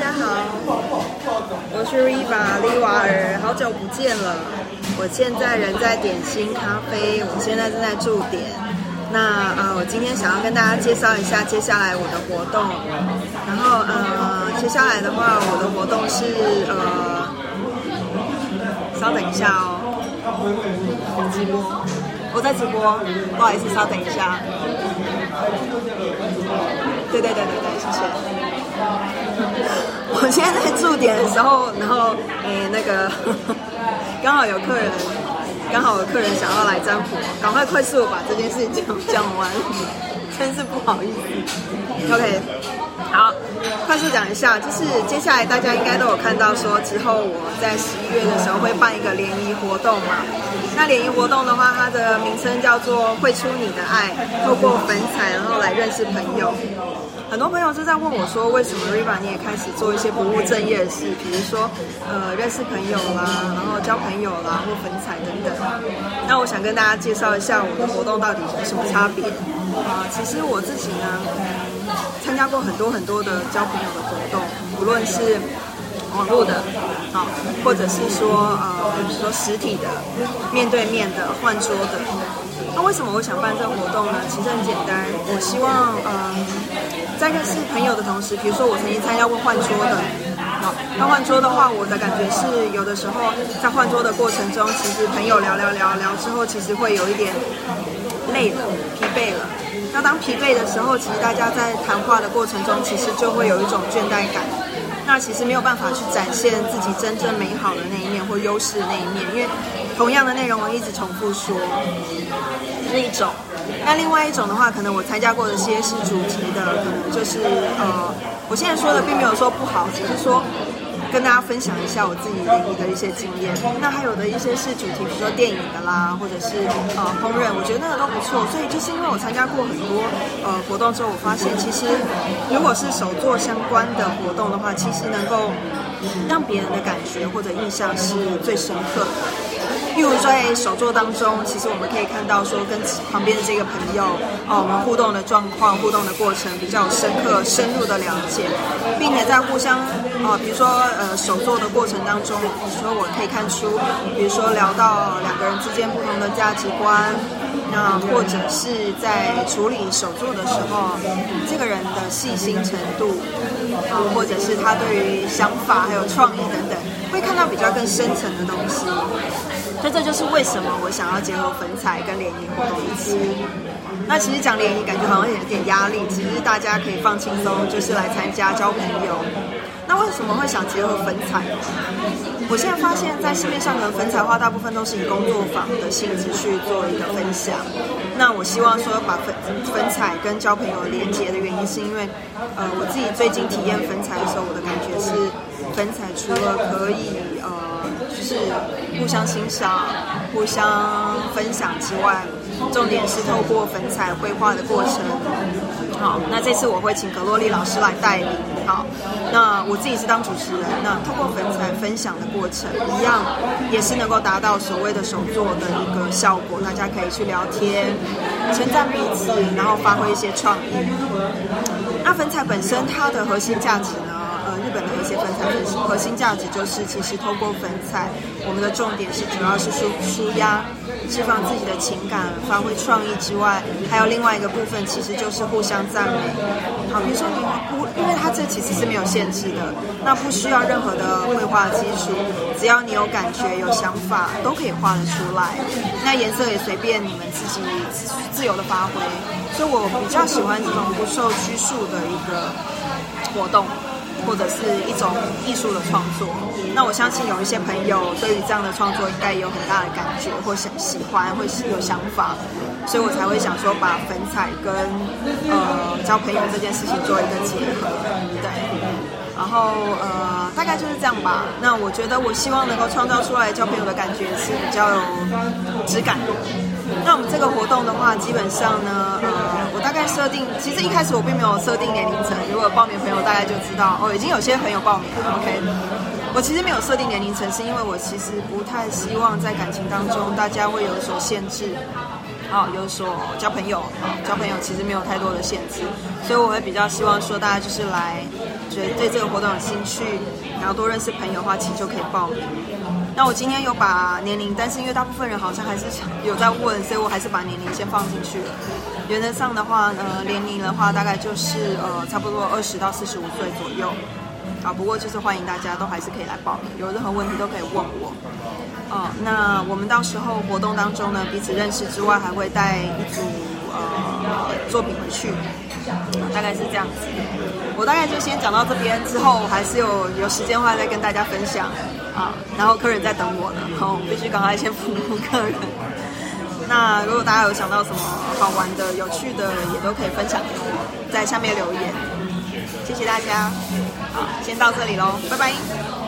大家好，我是 Riva 丽瓦尔，好久不见了。我现在人在点心咖啡，我现在正在驻点。那呃，我今天想要跟大家介绍一下接下来我的活动。然后呃，接下来的话，我的活动是呃，稍等一下哦。直播，我在直播，不好意思，稍等一下。对对对对对，谢谢。我现在在驻点的时候，然后诶那个 刚好有客人，刚好有客人想要来占卜，赶快快速把这件事情讲讲完，真是不好意思。OK，好，快速讲一下，就是接下来大家应该都有看到说，之后我在十一月的时候会办一个联谊活动嘛。那联谊活动的话，它的名称叫做“会出你的爱”，透过粉彩然后来认识朋友。很多朋友就在问我说，为什么 Riva 你也开始做一些不务正业的事，比如说，呃，认识朋友啦，然后交朋友啦，或粉彩等等。那我想跟大家介绍一下我的活动到底有什么差别啊？其实我自己呢，参加过很多很多的交朋友的活动，无论是网络的，好，或者是说呃，比如说实体的、面对面的、换桌的。那为什么我想办这个活动呢？其实很简单，我希望嗯。在认识朋友的同时，比如说我曾经参加过换桌的，好，那换桌的话，我的感觉是有的时候在换桌的过程中，其实朋友聊聊聊聊之后，其实会有一点累了、疲惫了。那当疲惫的时候，其实大家在谈话的过程中，其实就会有一种倦怠感。那其实没有办法去展现自己真正美好的那一面或优势的那一面，因为同样的内容我一直重复说，那一种。那另外一种的话，可能我参加过的些是主题的，可能就是呃，我现在说的并没有说不好，只是说跟大家分享一下我自己的一个一些经验。那还有的一些是主题，比如说电影的啦，或者是呃烹饪，我觉得那个都不错。所以就是因为我参加过很多呃活动之后，我发现其实如果是手作相关的活动的话，其实能够让别人的感觉或者印象是最深刻的。例如在手作当中，其实我们可以看到说，跟旁边的这个朋友哦，我们互动的状况、互动的过程比较深刻、深入的了解，并且在互相哦，比如说呃手作的过程当中，比如说我可以看出，比如说聊到两个人之间不同的价值观，那或者是在处理手作的时候，这个人的细心程度，或者是他对于想法还有创意等等，会看到比较更深层的东西。所以这就是为什么我想要结合粉彩跟联谊活动一起。那其实讲联谊感觉好像有点压力，其实大家可以放轻松，就是来参加交朋友。那为什么会想结合粉彩？我现在发现，在市面上的粉彩画大部分都是以工作坊的性质去做一个分享。那我希望说把粉粉彩跟交朋友连接的原因，是因为呃我自己最近体验粉彩的时候，我的感觉是粉彩除了可以呃。就是互相欣赏、互相分享之外，重点是透过粉彩绘画的过程。好，那这次我会请格洛丽老师来带领。好，那我自己是当主持人。那透过粉彩分享的过程，一样也是能够达到所谓的手作的一个效果。大家可以去聊天、称赞彼此，然后发挥一些创意。那粉彩本身它的核心价值？一些粉彩核核心价值就是，其实透过粉彩，我们的重点是主要是舒舒压、释放自己的情感、发挥创意之外，还有另外一个部分，其实就是互相赞美。好，比如说你不，因为它这其实是没有限制的，那不需要任何的绘画技术，只要你有感觉、有想法，都可以画得出来。那颜色也随便你们自己自由的发挥，所以我比较喜欢这种不受拘束的一个活动。或者是一种艺术的创作，那我相信有一些朋友对于这样的创作应该有很大的感觉，或想喜欢，会有想法，所以我才会想说把粉彩跟呃交朋友这件事情做一个结合，对，然后呃大概就是这样吧。那我觉得我希望能够创造出来交朋友的感觉是比较有质感。那我们这个活动的话，基本上呢，呃，我大概设定，其实一开始我并没有设定年龄层。如果报名朋友大概就知道，哦，已经有些朋友报名了。OK，我其实没有设定年龄层，是因为我其实不太希望在感情当中大家会有所限制。啊，有所交朋友啊，交朋友其实没有太多的限制，所以我会比较希望说大家就是来，觉得对这个活动有兴趣，然后多认识朋友的话，其实就可以报名。那我今天有把年龄，但是因为大部分人好像还是有在问，所以我还是把年龄先放进去了。原则上的话呢，年龄的话大概就是呃差不多二十到四十五岁左右。啊，不过就是欢迎大家都还是可以来报名，有任何问题都可以问我。哦，那我们到时候活动当中呢，彼此认识之外，还会带一组呃作品回去，大概是这样子。我大概就先讲到这边，之后还是有有时间的话再跟大家分享啊。然后客人在等我呢，好，必须赶快先服务客人。那如果大家有想到什么好玩的、有趣的，也都可以分享给我，在下面留言。谢谢大家，好，先到这里喽，拜拜。